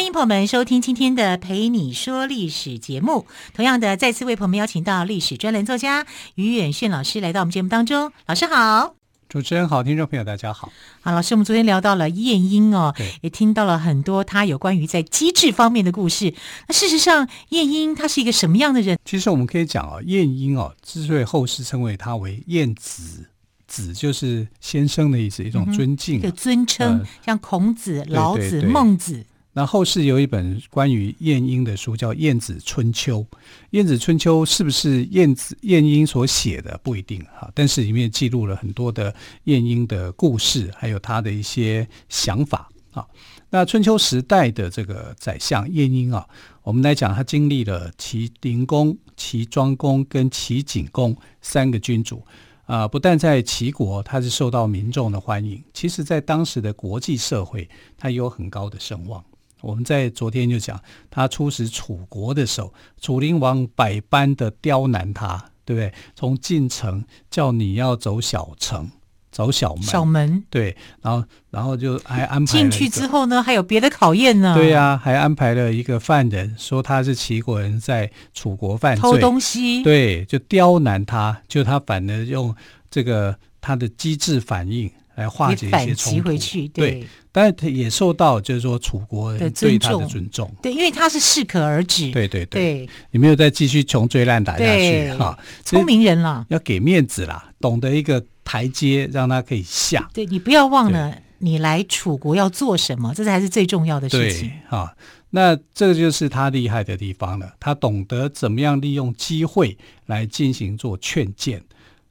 欢迎朋友们收听今天的《陪你说历史》节目。同样的，再次为朋友们邀请到历史专栏作家于远炫老师来到我们节目当中。老师好。主持人好，听众朋友大家好。好，老师，我们昨天聊到了晏婴哦，也听到了很多他有关于在机智方面的故事。那事实上，晏婴他是一个什么样的人？其实我们可以讲啊，晏婴哦，之所以后世称为他为晏子，子就是先生的意思，一种尊敬，一个尊称，呃、像孔子、老子、孟子。那后世有一本关于晏婴的书，叫《晏子春秋》。《晏子春秋》是不是晏子晏婴所写的不一定哈，但是里面记录了很多的晏婴的故事，还有他的一些想法啊。那春秋时代的这个宰相晏婴啊，我们来讲，他经历了齐灵公、齐庄公跟齐景公三个君主啊。不但在齐国他是受到民众的欢迎，其实在当时的国际社会，他也有很高的声望。我们在昨天就讲，他出使楚国的时候，楚灵王百般的刁难他，对不对？从进城叫你要走小城，走小门，小门，对，然后然后就还安排进去之后呢，还有别的考验呢。对呀、啊，还安排了一个犯人，说他是齐国人，在楚国犯罪，偷东西，对，就刁难他，就他反而用这个他的机智反应。来化解一些冲突，回去对，对，但是他也受到就是说楚国人对他的尊重，对，因为他是适可而止，对对对，你没有再继续穷追烂打下去？哈，聪明人了，要给面子啦，懂得一个台阶让他可以下，对，你不要忘了你来楚国要做什么，这才是最重要的事情。哈。那这个就是他厉害的地方了，他懂得怎么样利用机会来进行做劝谏，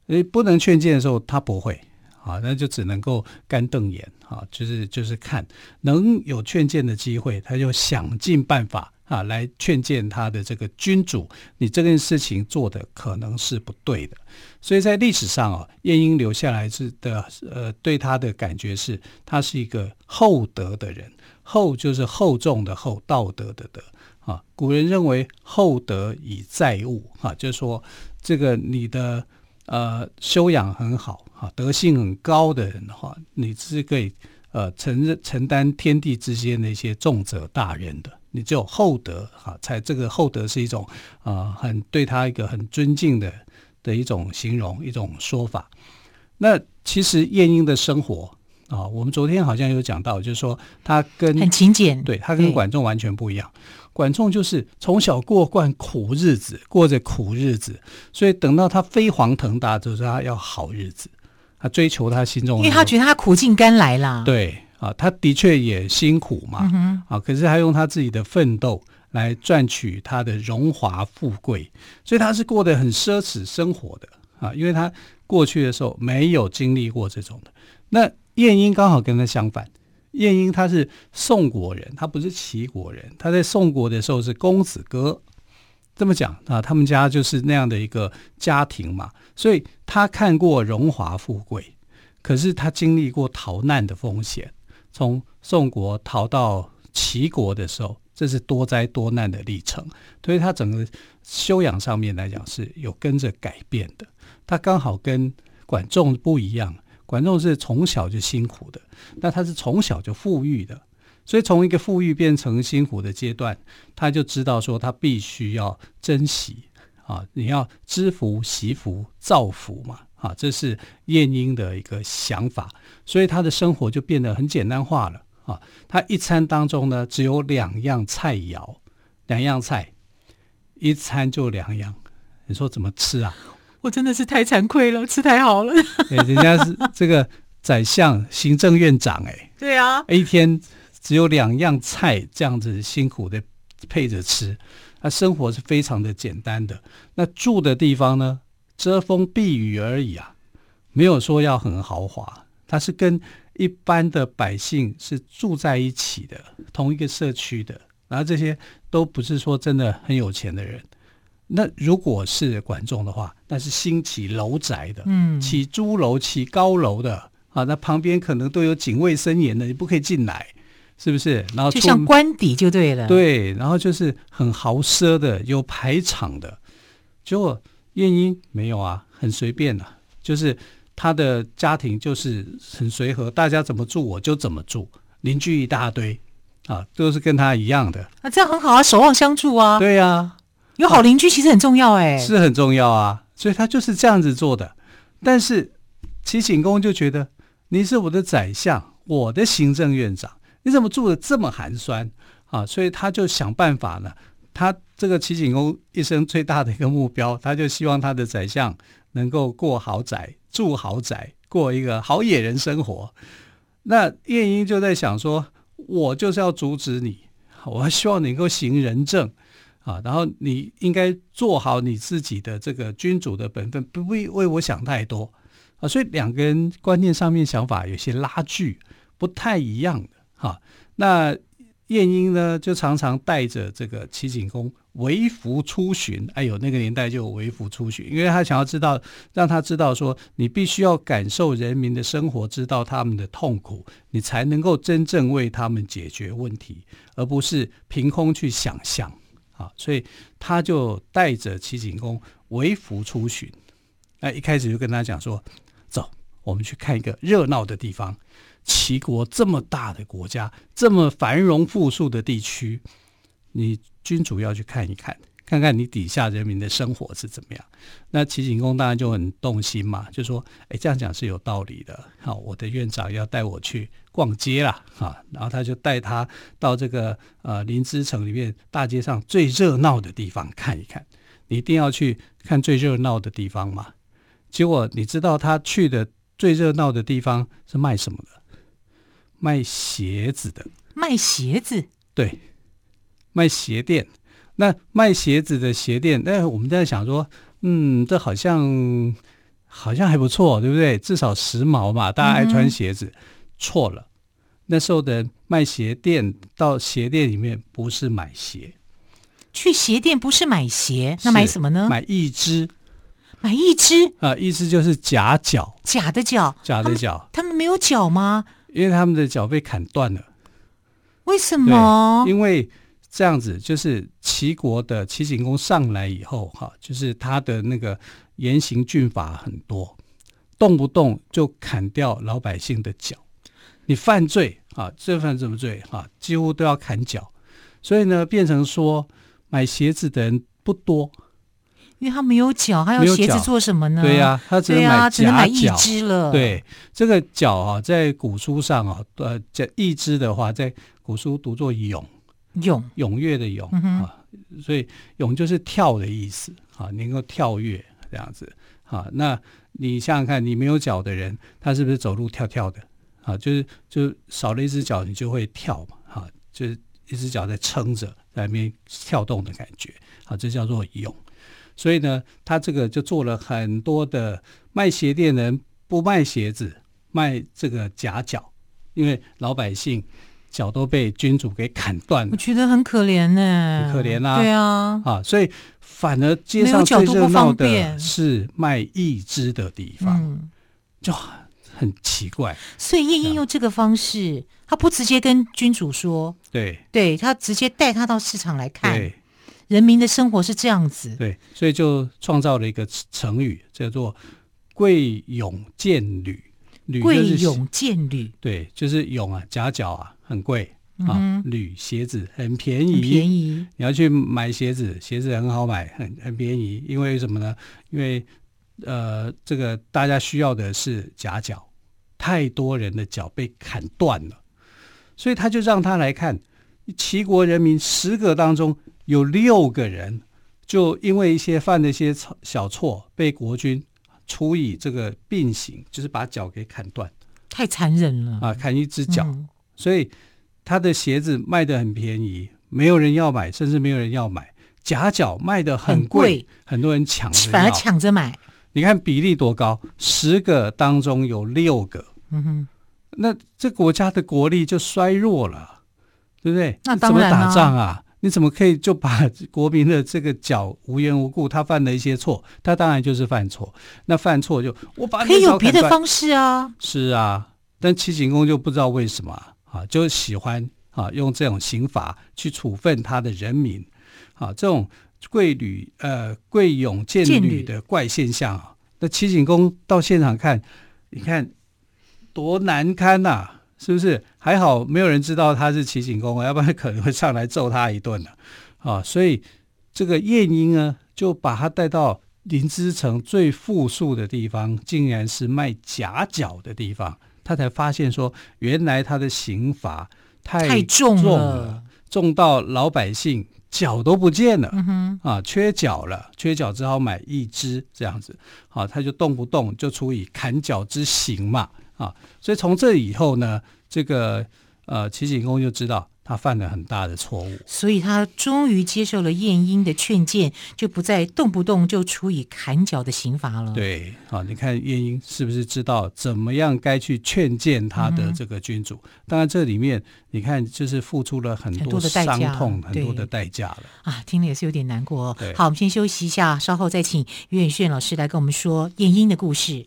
诶，不能劝谏的时候他不会。啊，那就只能够干瞪眼啊，就是就是看能有劝谏的机会，他就想尽办法啊来劝谏他的这个君主，你这件事情做的可能是不对的。所以在历史上啊，晏婴留下来是的，呃，对他的感觉是，他是一个厚德的人，厚就是厚重的厚，道德的德啊。古人认为厚德以载物啊，就是说这个你的。呃，修养很好哈，德性很高的人的话，你是可以呃承认承担天地之间的一些重责大任的。你只有厚德哈，才这个厚德是一种啊、呃，很对他一个很尊敬的的一种形容，一种说法。那其实晏婴的生活啊，我们昨天好像有讲到，就是说他跟很勤俭，对他跟管仲完全不一样。管仲就是从小过惯苦日子，过着苦日子，所以等到他飞黄腾达，就是他要好日子，他追求他心中的，因为他觉得他苦尽甘来啦。对啊，他的确也辛苦嘛，嗯、啊，可是他用他自己的奋斗来赚取他的荣华富贵，所以他是过得很奢侈生活的啊，因为他过去的时候没有经历过这种的。那晏婴刚好跟他相反。晏婴他是宋国人，他不是齐国人。他在宋国的时候是公子哥，这么讲啊，他们家就是那样的一个家庭嘛，所以他看过荣华富贵，可是他经历过逃难的风险。从宋国逃到齐国的时候，这是多灾多难的历程，所以他整个修养上面来讲是有跟着改变的。他刚好跟管仲不一样。管仲是从小就辛苦的，那他是从小就富裕的，所以从一个富裕变成辛苦的阶段，他就知道说他必须要珍惜啊，你要知福、惜福、造福嘛啊，这是晏婴的一个想法，所以他的生活就变得很简单化了啊。他一餐当中呢，只有两样菜肴，两样菜，一餐就两样，你说怎么吃啊？我真的是太惭愧了，吃太好了。欸、人家是这个宰相、行政院长、欸，哎，对啊，一天只有两样菜，这样子辛苦的配着吃，他生活是非常的简单的。那住的地方呢，遮风避雨而已啊，没有说要很豪华。他是跟一般的百姓是住在一起的，同一个社区的，然后这些都不是说真的很有钱的人。那如果是管仲的话，那是兴起楼宅的，嗯，起朱楼、起高楼的啊，那旁边可能都有警卫森严的，你不可以进来，是不是？然后就像官邸就对了，对，然后就是很豪奢的，有排场的。结果晏婴没有啊，很随便的、啊，就是他的家庭就是很随和，大家怎么住我就怎么住，邻居一大堆啊，都是跟他一样的。那、啊、这样很好啊，守望相助啊。对呀、啊。有好邻居其实很重要哎、欸，是很重要啊，所以他就是这样子做的。但是齐景公就觉得你是我的宰相，我的行政院长，你怎么住的这么寒酸啊？所以他就想办法呢。他这个齐景公一生最大的一个目标，他就希望他的宰相能够过豪宅，住豪宅，过一个好野人生活。那晏婴就在想说，我就是要阻止你，我希望你能够行仁政。啊，然后你应该做好你自己的这个君主的本分，不为为我想太多啊。所以两个人观念上面想法有些拉锯，不太一样的好、啊。那晏婴呢，就常常带着这个齐景公微服出巡。哎呦，那个年代就有微服出巡，因为他想要知道，让他知道说，你必须要感受人民的生活，知道他们的痛苦，你才能够真正为他们解决问题，而不是凭空去想象。啊，所以他就带着齐景公微服出巡，那一开始就跟他讲说：“走，我们去看一个热闹的地方。齐国这么大的国家，这么繁荣富庶的地区，你君主要去看一看。”看看你底下人民的生活是怎么样，那齐景公当然就很动心嘛，就说：“哎，这样讲是有道理的。好，我的院长要带我去逛街啦，啊，然后他就带他到这个呃临淄城里面大街上最热闹的地方看一看。你一定要去看最热闹的地方嘛。结果你知道他去的最热闹的地方是卖什么的？卖鞋子的。卖鞋子？对，卖鞋店。”那卖鞋子的鞋店，那我们在想说，嗯，这好像好像还不错，对不对？至少时髦嘛，大家爱穿鞋子。嗯、错了，那时候的卖鞋店到鞋店里面不是买鞋，去鞋店不是买鞋，那买什么呢？买义肢，买一只啊，一只就是假脚，假的脚，假的脚，他们，他们没有脚吗？因为他们的脚被砍断了。为什么？因为。这样子就是齐国的齐景公上来以后，哈，就是他的那个严刑峻法很多，动不动就砍掉老百姓的脚。你犯罪啊，这犯什么罪啊？几乎都要砍脚。所以呢，变成说买鞋子的人不多，因为他没有脚，他要鞋子做什么呢？对呀、啊，他只能买只能买一只了。对，这个脚啊，在古书上啊，呃，这一只的话，在古书读作勇。勇踊跃的勇、嗯、啊，所以勇就是跳的意思啊，能够跳跃这样子啊。那你想想看，你没有脚的人，他是不是走路跳跳的啊？就是就少了一只脚，你就会跳嘛，啊，就是一只脚在撑着，在那边跳动的感觉啊，这叫做勇。所以呢，他这个就做了很多的卖鞋店人不卖鞋子，卖这个假脚，因为老百姓。脚都被君主给砍断了，我觉得很可怜呢，很可怜啊，对啊，啊，所以反而街上最热闹的是卖义肢的地方，嗯，就很奇怪。所以晏婴用这个方式，他不直接跟君主说，对，对他直接带他到市场来看，对，人民的生活是这样子，对，所以就创造了一个成语，叫做“贵勇贱履”。贵勇贱履，对，就是勇啊，夹脚啊。很贵啊，履鞋子很便宜，便宜。你要去买鞋子，鞋子很好买，很很便宜。因为什么呢？因为呃，这个大家需要的是夹脚，太多人的脚被砍断了，所以他就让他来看，齐国人民十个当中有六个人，就因为一些犯了一些小错，被国君处以这个并刑，就是把脚给砍断，太残忍了啊！砍一只脚。嗯所以他的鞋子卖得很便宜，没有人要买，甚至没有人要买。假脚卖得很贵，很，很多人抢着，反而抢着买。你看比例多高，十个当中有六个。嗯哼，那这国家的国力就衰弱了，对不对？那当然啊，怎么打仗啊？你怎么可以就把国民的这个脚无缘无故他犯了一些错，他当然就是犯错。那犯错就我把你可以有别的方式啊。是啊，但齐景公就不知道为什么啊，就喜欢啊用这种刑罚去处分他的人民啊，这种贵旅呃贵勇贱旅的怪现象啊。那齐景公到现场看，你看多难堪呐、啊！是不是还好没有人知道他是齐景公，要不然可能会上来揍他一顿了啊！所以这个晏婴呢，就把他带到临淄城最富庶的地方，竟然是卖假脚的地方。他才发现说，原来他的刑罚太重了，太重了，重到老百姓脚都不见了，嗯，啊，缺脚了，缺脚只好买一只这样子，啊，他就动不动就处以砍脚之刑嘛。啊，所以从这以后呢，这个呃齐景公就知道他犯了很大的错误，所以他终于接受了晏婴的劝谏，就不再动不动就处以砍脚的刑罚了。对，啊，你看晏婴是不是知道怎么样该去劝谏他的这个君主？嗯、当然，这里面你看就是付出了很多的伤痛，很多的代价了。啊，听了也是有点难过哦。好，我们先休息一下，稍后再请于远炫老师来跟我们说晏婴的故事。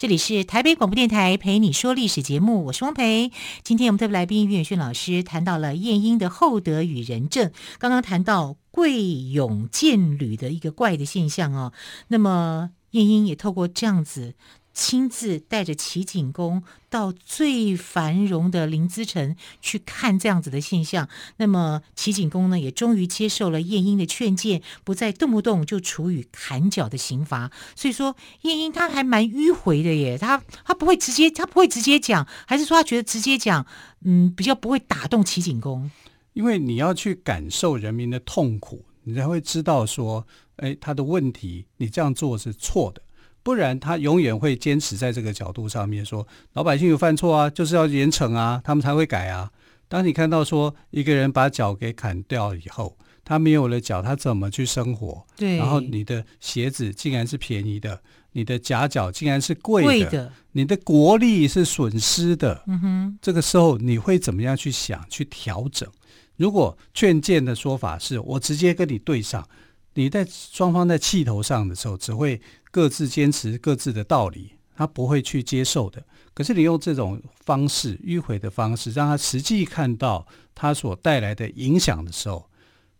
这里是台北广播电台陪你说历史节目，我是汪培。今天我们特别来宾于远逊老师谈到了晏婴的厚德与仁政，刚刚谈到贵勇贱履的一个怪的现象哦。那么晏婴也透过这样子。亲自带着齐景公到最繁荣的临淄城去看这样子的现象，那么齐景公呢，也终于接受了晏婴的劝谏，不再动不动就处以砍脚的刑罚。所以说，晏婴他还蛮迂回的耶，他他不会直接，他不会直接讲，还是说他觉得直接讲，嗯，比较不会打动齐景公？因为你要去感受人民的痛苦，你才会知道说，哎，他的问题，你这样做是错的。不然，他永远会坚持在这个角度上面说，老百姓有犯错啊，就是要严惩啊，他们才会改啊。当你看到说一个人把脚给砍掉以后，他没有了脚，他怎么去生活？对。然后你的鞋子竟然是便宜的，你的夹脚竟然是贵的，贵的，你的国力是损失的。嗯哼。这个时候你会怎么样去想、去调整？如果劝谏的说法是我直接跟你对上，你在双方在气头上的时候，只会。各自坚持各自的道理，他不会去接受的。可是你用这种方式迂回的方式，让他实际看到他所带来的影响的时候，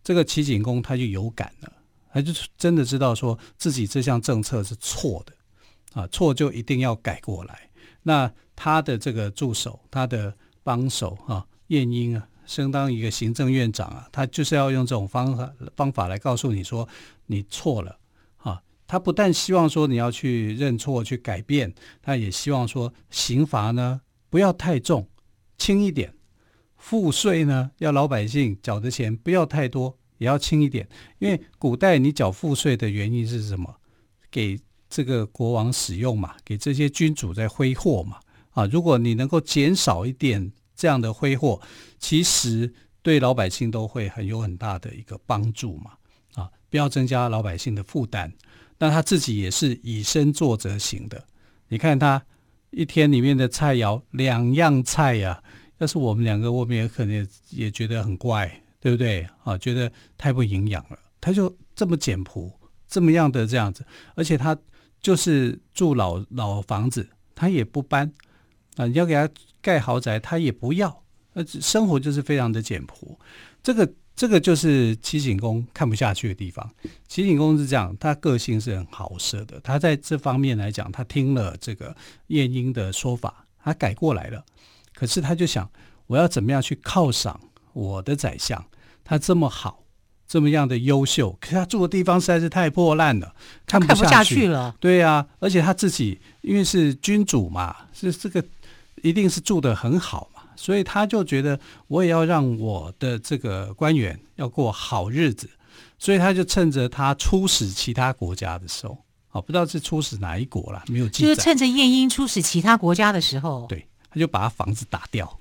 这个齐景公他就有感了，他就真的知道说自己这项政策是错的啊，错就一定要改过来。那他的这个助手，他的帮手啊，晏婴啊，相当于一个行政院长啊，他就是要用这种方法方法来告诉你说你错了。他不但希望说你要去认错、去改变，他也希望说刑罚呢不要太重，轻一点；赋税呢要老百姓缴的钱不要太多，也要轻一点。因为古代你缴赋税的原因是什么？给这个国王使用嘛，给这些君主在挥霍嘛。啊，如果你能够减少一点这样的挥霍，其实对老百姓都会很有很大的一个帮助嘛。啊，不要增加老百姓的负担。那他自己也是以身作则型的，你看他一天里面的菜肴两样菜呀、要是我们两个，我们也可能也，也觉得很怪，对不对？啊，觉得太不营养了。他就这么简朴，这么样的这样子，而且他就是住老老房子，他也不搬啊，你要给他盖豪宅，他也不要，呃，生活就是非常的简朴。这个这个就是齐景公看不下去的地方。齐景公是这样，他个性是很好色的，他在这方面来讲，他听了这个晏婴的说法，他改过来了。可是他就想，我要怎么样去犒赏我的宰相？他这么好，这么样的优秀，可是他住的地方实在是太破烂了，看不下去，看不下去了。对呀、啊，而且他自己因为是君主嘛，是这个一定是住的很好嘛，所以他就觉得我也要让我的这个官员要过好日子，所以他就趁着他出使其他国家的时候，哦，不知道是出使哪一国了，没有记载。就是趁着晏婴出使其他国家的时候，对。他就把他房子打掉，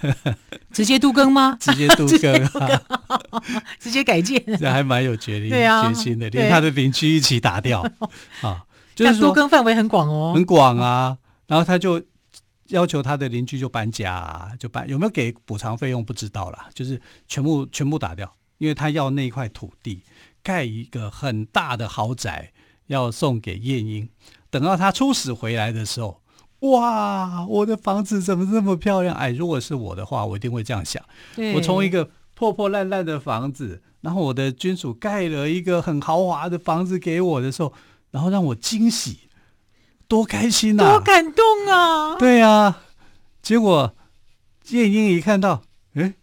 直接都更吗？直接都更、啊，直接改建，这还蛮有决心，对啊，决心的，连他的邻居一起打掉啊，就是都更范围很广哦，很广啊。然后他就要求他的邻居就搬家、啊，就搬，有没有给补偿费用不知道啦，就是全部全部打掉，因为他要那一块土地盖一个很大的豪宅，要送给晏婴。等到他出使回来的时候。哇，我的房子怎么这么漂亮？哎，如果是我的话，我一定会这样想。我从一个破破烂烂的房子，然后我的君主盖了一个很豪华的房子给我的时候，然后让我惊喜，多开心啊！多感动啊！对啊，结果晏婴一看到，哎，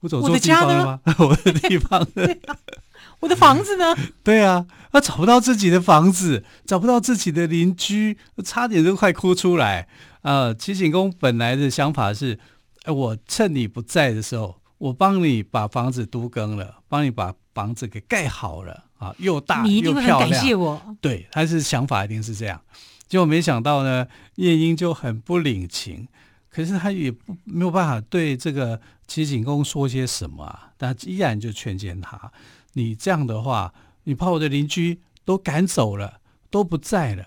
我走错地方了吗？我的地方呢？我的房子呢？对啊，他找不到自己的房子，找不到自己的邻居，差点都快哭出来啊！齐景公本来的想法是：哎，我趁你不在的时候，我帮你把房子都更了，帮你把房子给盖好了啊，又大又漂亮。你一定会很感谢我。对，他是想法一定是这样。结果没想到呢，晏婴就很不领情，可是他也不没有办法对这个齐景公说些什么啊，但依然就劝谏他。你这样的话，你把我的邻居都赶走了，都不在了。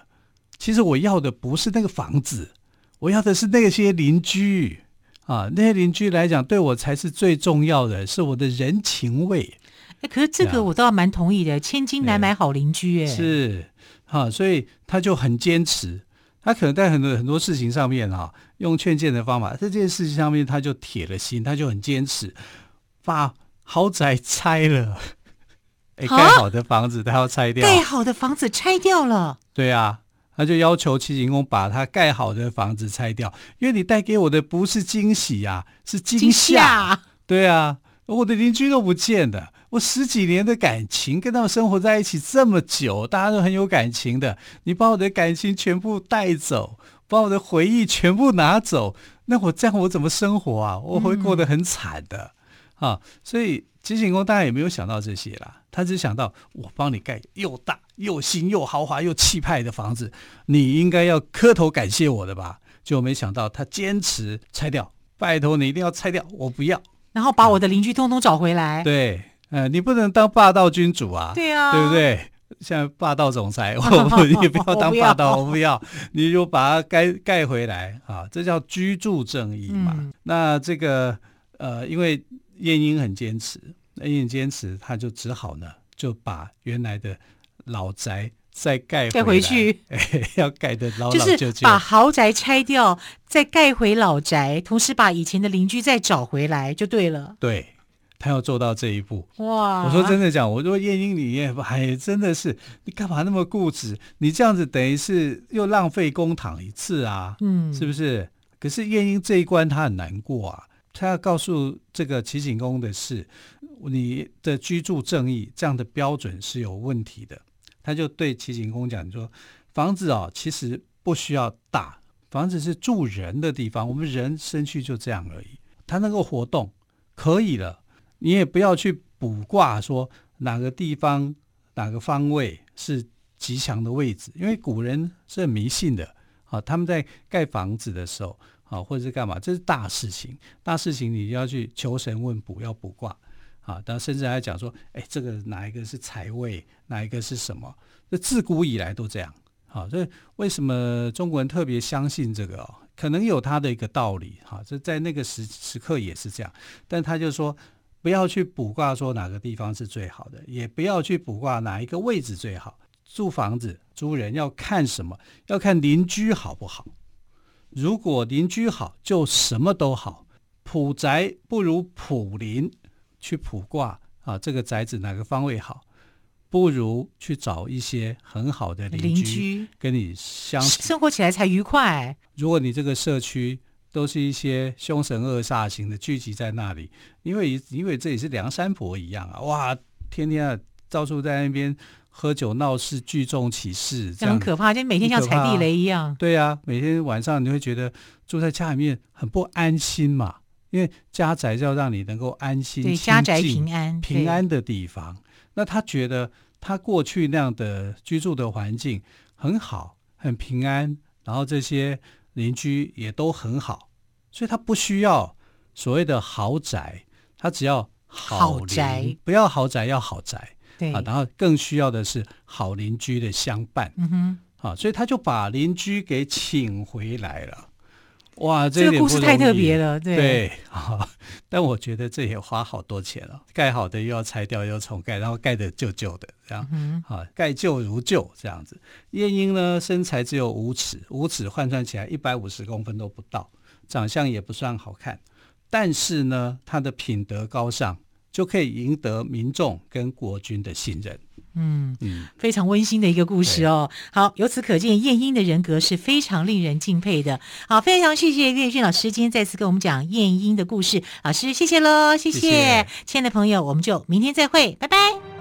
其实我要的不是那个房子，我要的是那些邻居啊，那些邻居来讲，对我才是最重要的，是我的人情味。哎，可是这个我倒蛮同意的，千金难买好邻居。哎，是啊，所以他就很坚持，他可能在很多很多事情上面啊，用劝谏的方法，在这件事情上面他就铁了心，他就很坚持，把豪宅拆了。哎，盖好的房子他要拆掉。盖好的房子拆掉了。对啊，他就要求齐景公把他盖好的房子拆掉，因为你带给我的不是惊喜呀，是惊吓。对啊，我的邻居都不见了，我十几年的感情跟他们生活在一起这么久，大家都很有感情的，你把我的感情全部带走，把我的回忆全部拿走，那我这样我怎么生活啊？我会过得很惨的。啊，所以齐景公当然也没有想到这些啦，他只想到我帮你盖又大又新又豪华又气派的房子，你应该要磕头感谢我的吧？就没想到他坚持拆掉，拜托你一定要拆掉，我不要，然后把我的邻居通通找回来。嗯、对，呃，你不能当霸道君主啊，对啊，对不对？像霸道总裁，我你也不要当霸道，我不要，你就把它盖盖回来啊，这叫居住正义嘛。嗯、那这个呃，因为。晏婴很坚持，晏婴坚持，他就只好呢，就把原来的老宅再盖盖回去，哎，要盖的老老旧旧，就是把豪宅拆掉，再盖回老宅，同时把以前的邻居再找回来，就对了。对，他要做到这一步。哇！我说真的讲，我说晏婴你也哎，真的是你干嘛那么固执？你这样子等于是又浪费公帑一次啊，嗯，是不是？可是晏婴这一关他很难过啊。他要告诉这个齐景公的是，你的居住正义这样的标准是有问题的。他就对齐景公讲说，房子哦，其实不需要大，房子是住人的地方，我们人生去就这样而已。他能够活动可以了，你也不要去卜卦说哪个地方哪个方位是吉祥的位置，因为古人是很迷信的啊。他们在盖房子的时候。啊，或者是干嘛？这是大事情，大事情你就要去求神问卜，要卜卦啊。但甚至还讲说，哎，这个哪一个是财位，哪一个是什么？这自古以来都这样。好，所以为什么中国人特别相信这个？哦可能有他的一个道理。哈，这在那个时时刻也是这样。但他就说，不要去卜卦说哪个地方是最好的，也不要去卜卦哪一个位置最好。住房子、租人要看什么？要看邻居好不好。如果邻居好，就什么都好。普宅不如普邻，去卜卦啊，这个宅子哪个方位好，不如去找一些很好的邻居，邻居跟你相处，生活起来才愉快。如果你这个社区都是一些凶神恶煞型的聚集在那里，因为因为这里是梁山伯一样啊，哇，天天啊到处在那边喝酒闹事，聚众起事，这样很可怕，就每天像踩地雷一样。对啊，每天晚上你会觉得住在家里面很不安心嘛，因为家宅要让你能够安心、对家宅平安、平安的地方。那他觉得他过去那样的居住的环境很好，很平安，然后这些邻居也都很好，所以他不需要所谓的豪宅，他只要好宅，不要豪宅，要好宅。对啊，然后更需要的是好邻居的相伴。嗯哼，啊，所以他就把邻居给请回来了。哇，这个故事太特别了，对对啊。但我觉得这也花好多钱了，盖好的又要拆掉，又要重盖，然后盖的旧旧的，这样、嗯、啊，盖旧如旧这样子。晏婴呢，身材只有五尺，五尺换算起来一百五十公分都不到，长相也不算好看，但是呢，他的品德高尚。就可以赢得民众跟国君的信任。嗯嗯，非常温馨的一个故事哦。好，由此可见，晏婴的人格是非常令人敬佩的。好，非常谢谢岳俊老师今天再次跟我们讲晏婴的故事。老师，谢谢喽，谢谢，谢谢亲爱的朋友，我们就明天再会，拜拜。